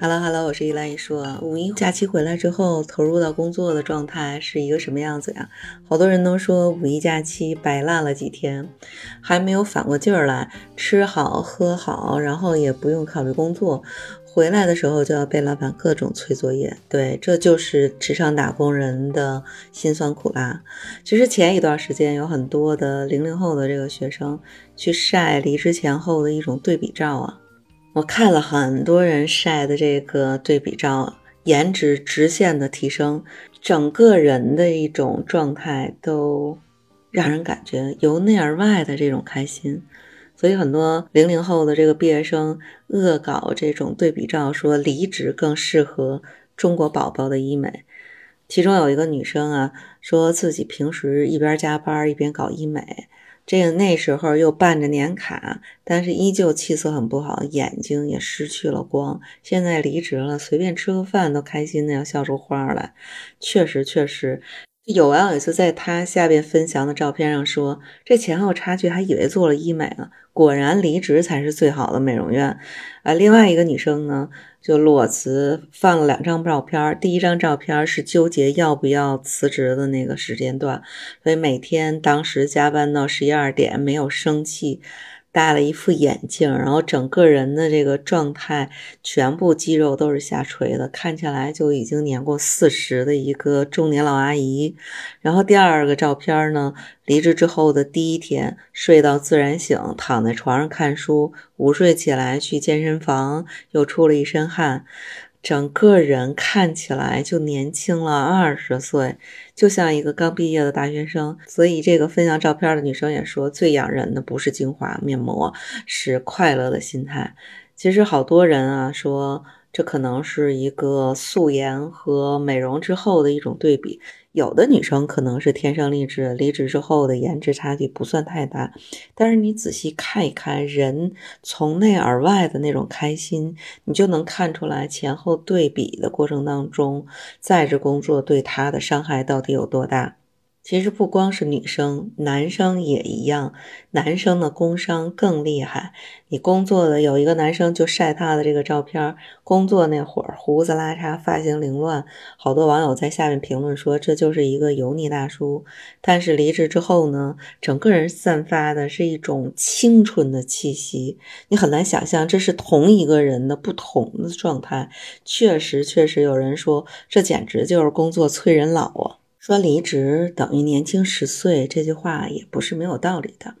Hello Hello，我是依兰一说。五一假期回来之后，投入到工作的状态是一个什么样子呀？好多人都说五一假期白烂了几天，还没有反过劲儿来，吃好喝好，然后也不用考虑工作，回来的时候就要被老板各种催作业。对，这就是职场打工人的辛酸苦辣。其实前一段时间有很多的零零后的这个学生去晒离职前后的一种对比照啊。我看了很多人晒的这个对比照，颜值直线的提升，整个人的一种状态都让人感觉由内而外的这种开心。所以很多零零后的这个毕业生恶搞这种对比照，说离职更适合中国宝宝的医美。其中有一个女生啊，说自己平时一边加班一边搞医美。这个那时候又办着年卡，但是依旧气色很不好，眼睛也失去了光。现在离职了，随便吃个饭都开心的要笑出花来。确实，确实。有网友就在他下边分享的照片上说，这前后差距还以为做了医美呢，果然离职才是最好的美容院。啊，另外一个女生呢，就裸辞放了两张照片，第一张照片是纠结要不要辞职的那个时间段，所以每天当时加班到十一二点没有生气。戴了一副眼镜，然后整个人的这个状态，全部肌肉都是下垂的，看起来就已经年过四十的一个中年老阿姨。然后第二个照片呢，离职之后的第一天，睡到自然醒，躺在床上看书，午睡起来去健身房，又出了一身汗。整个人看起来就年轻了二十岁，就像一个刚毕业的大学生。所以，这个分享照片的女生也说，最养人的不是精华面膜，是快乐的心态。其实，好多人啊说，这可能是一个素颜和美容之后的一种对比。有的女生可能是天生丽质，离职之后的颜值差距不算太大，但是你仔细看一看人从内而外的那种开心，你就能看出来前后对比的过程当中，在职工作对她的伤害到底有多大。其实不光是女生，男生也一样。男生的工伤更厉害。你工作的有一个男生就晒他的这个照片，工作那会儿胡子拉碴，发型凌乱，好多网友在下面评论说这就是一个油腻大叔。但是离职之后呢，整个人散发的是一种青春的气息，你很难想象这是同一个人的不同的状态。确实，确实有人说这简直就是工作催人老啊。说离职等于年轻十岁，这句话也不是没有道理的。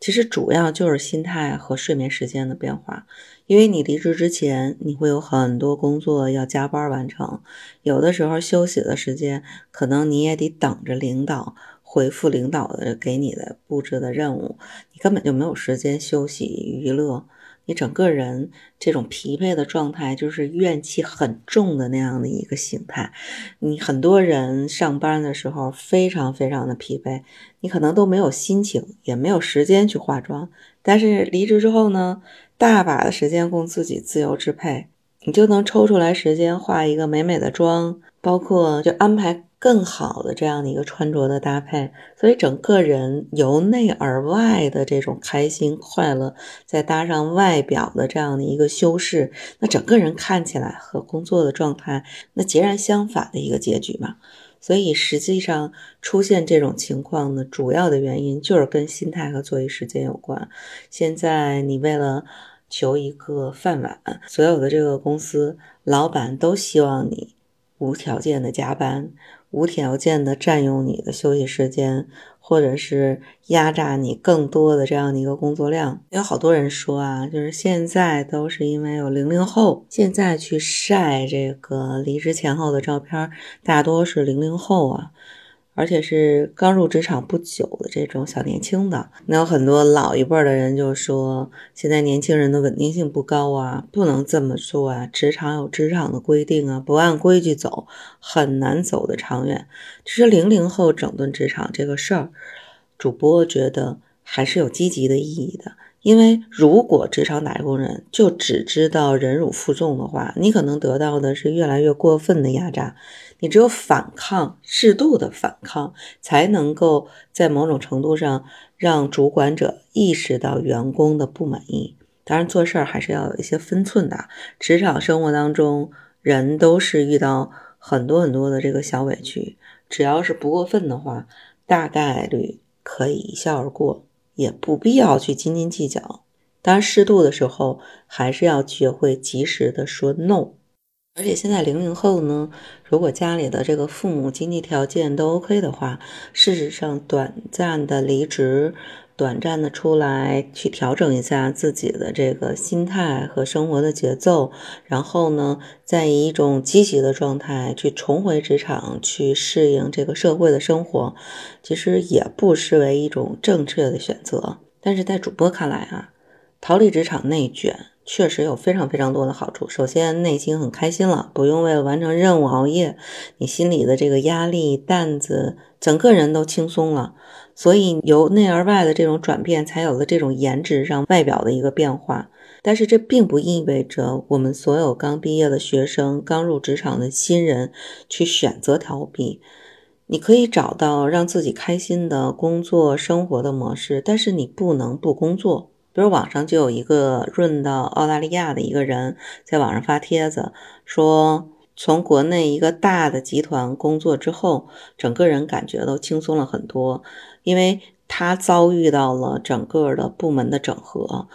其实主要就是心态和睡眠时间的变化。因为你离职之前，你会有很多工作要加班完成，有的时候休息的时间，可能你也得等着领导回复领导的给你的布置的任务，你根本就没有时间休息娱乐。你整个人这种疲惫的状态，就是怨气很重的那样的一个形态。你很多人上班的时候非常非常的疲惫，你可能都没有心情，也没有时间去化妆。但是离职之后呢，大把的时间供自己自由支配，你就能抽出来时间化一个美美的妆，包括就安排。更好的这样的一个穿着的搭配，所以整个人由内而外的这种开心快乐，再搭上外表的这样的一个修饰，那整个人看起来和工作的状态那截然相反的一个结局嘛。所以实际上出现这种情况的主要的原因就是跟心态和作息时间有关。现在你为了求一个饭碗，所有的这个公司老板都希望你无条件的加班。无条件的占用你的休息时间，或者是压榨你更多的这样的一个工作量，有好多人说啊，就是现在都是因为有零零后，现在去晒这个离职前后的照片，大多是零零后啊。而且是刚入职场不久的这种小年轻的，那有很多老一辈的人就说，现在年轻人的稳定性不高啊，不能这么做啊，职场有职场的规定啊，不按规矩走，很难走得长远。其实零零后整顿职场这个事儿，主播觉得还是有积极的意义的。因为如果职场打工人就只知道忍辱负重的话，你可能得到的是越来越过分的压榨。你只有反抗，适度的反抗，才能够在某种程度上让主管者意识到员工的不满意。当然，做事儿还是要有一些分寸的。职场生活当中，人都是遇到很多很多的这个小委屈，只要是不过分的话，大概率可以一笑而过，也不必要去斤斤计较。当然，适度的时候还是要学会及时的说 no。而且现在零零后呢，如果家里的这个父母经济条件都 OK 的话，事实上短暂的离职，短暂的出来去调整一下自己的这个心态和生活的节奏，然后呢，再以一种积极的状态去重回职场，去适应这个社会的生活，其实也不失为一种正确的选择。但是在主播看来啊，逃离职场内卷。确实有非常非常多的好处。首先，内心很开心了，不用为了完成任务熬夜，你心里的这个压力担子，整个人都轻松了。所以由内而外的这种转变，才有了这种颜值上外表的一个变化。但是这并不意味着我们所有刚毕业的学生、刚入职场的新人去选择逃避。你可以找到让自己开心的工作生活的模式，但是你不能不工作。比如网上就有一个润到澳大利亚的一个人，在网上发帖子说，从国内一个大的集团工作之后，整个人感觉都轻松了很多，因为他遭遇到了整个的部门的整合。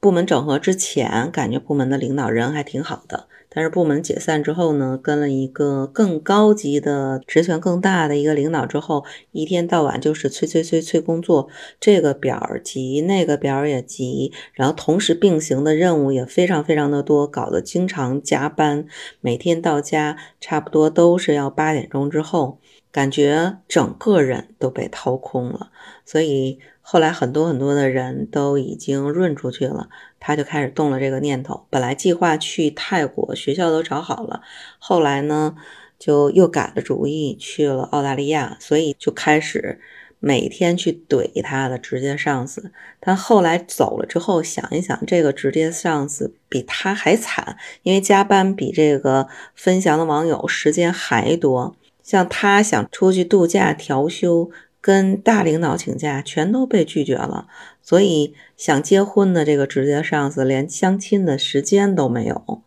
部门整合之前，感觉部门的领导人还挺好的。但是部门解散之后呢，跟了一个更高级的、职权更大的一个领导之后，一天到晚就是催催催催工作，这个表儿急，那个表儿也急，然后同时并行的任务也非常非常的多，搞得经常加班，每天到家差不多都是要八点钟之后，感觉整个人都被掏空了，所以。后来很多很多的人都已经润出去了，他就开始动了这个念头。本来计划去泰国，学校都找好了，后来呢就又改了主意，去了澳大利亚。所以就开始每天去怼他的直接上司。但后来走了之后，想一想，这个直接上司比他还惨，因为加班比这个分享的网友时间还多。像他想出去度假调休。跟大领导请假全都被拒绝了，所以想结婚的这个直接上司连相亲的时间都没有。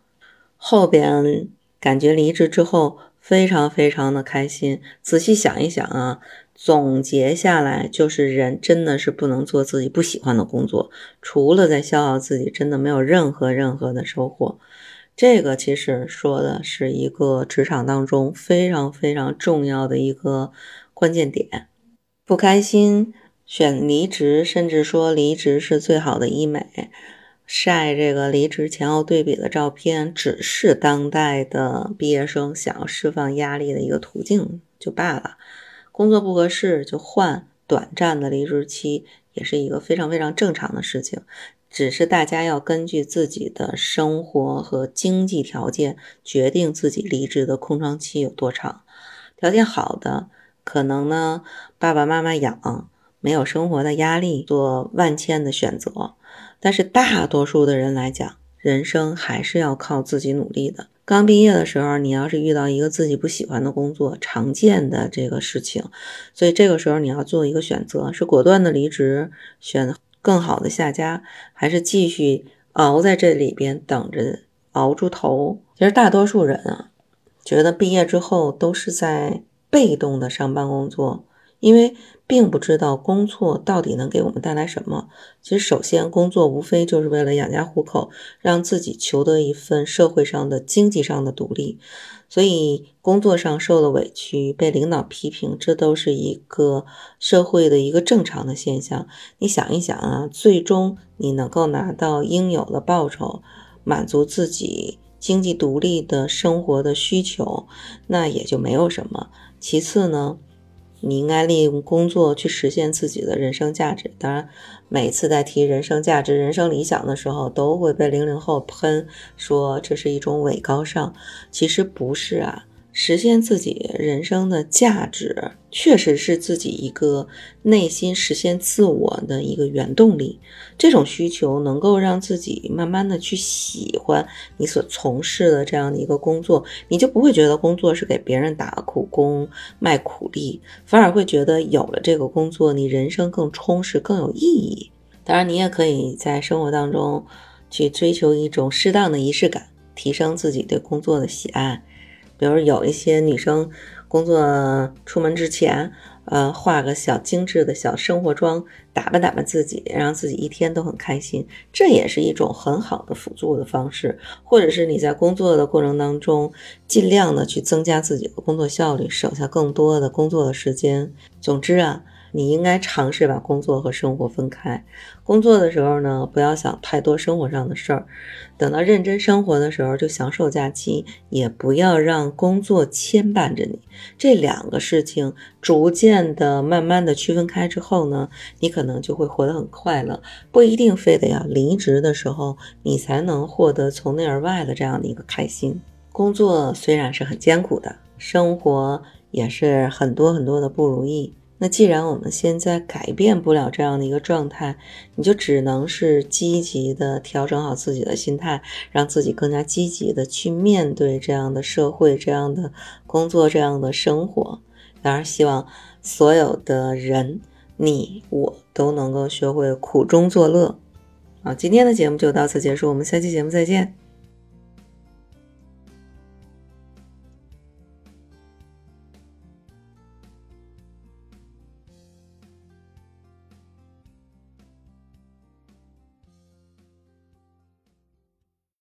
后边感觉离职之后非常非常的开心。仔细想一想啊，总结下来就是人真的是不能做自己不喜欢的工作，除了在消耗自己，真的没有任何任何的收获。这个其实说的是一个职场当中非常非常重要的一个关键点。不开心，选离职，甚至说离职是最好的医美，晒这个离职前后对比的照片，只是当代的毕业生想要释放压力的一个途径就罢了。工作不合适就换，短暂的离职期也是一个非常非常正常的事情，只是大家要根据自己的生活和经济条件决定自己离职的空窗期有多长。条件好的。可能呢，爸爸妈妈养，没有生活的压力，做万千的选择。但是大多数的人来讲，人生还是要靠自己努力的。刚毕业的时候，你要是遇到一个自己不喜欢的工作，常见的这个事情，所以这个时候你要做一个选择：是果断的离职，选更好的下家，还是继续熬在这里边等着熬出头？其实大多数人啊，觉得毕业之后都是在。被动的上班工作，因为并不知道工作到底能给我们带来什么。其实，首先工作无非就是为了养家糊口，让自己求得一份社会上的经济上的独立。所以，工作上受了委屈，被领导批评，这都是一个社会的一个正常的现象。你想一想啊，最终你能够拿到应有的报酬，满足自己经济独立的生活的需求，那也就没有什么。其次呢，你应该利用工作去实现自己的人生价值。当然，每次在提人生价值、人生理想的时候，都会被零零后喷说这是一种伪高尚。其实不是啊。实现自己人生的价值，确实是自己一个内心实现自我的一个原动力。这种需求能够让自己慢慢的去喜欢你所从事的这样的一个工作，你就不会觉得工作是给别人打苦工、卖苦力，反而会觉得有了这个工作，你人生更充实、更有意义。当然，你也可以在生活当中去追求一种适当的仪式感，提升自己对工作的喜爱。比如有一些女生工作出门之前。呃，化个小精致的小生活妆，打扮打扮自己，让自己一天都很开心，这也是一种很好的辅助的方式。或者是你在工作的过程当中，尽量的去增加自己的工作效率，省下更多的工作的时间。总之啊。你应该尝试把工作和生活分开。工作的时候呢，不要想太多生活上的事儿；等到认真生活的时候，就享受假期，也不要让工作牵绊着你。这两个事情逐渐的、慢慢的区分开之后呢，你可能就会活得很快乐。不一定非得要离职的时候，你才能获得从内而外的这样的一个开心。工作虽然是很艰苦的，生活也是很多很多的不如意。那既然我们现在改变不了这样的一个状态，你就只能是积极的调整好自己的心态，让自己更加积极的去面对这样的社会、这样的工作、这样的生活。当然，希望所有的人，你我都能够学会苦中作乐。好，今天的节目就到此结束，我们下期节目再见。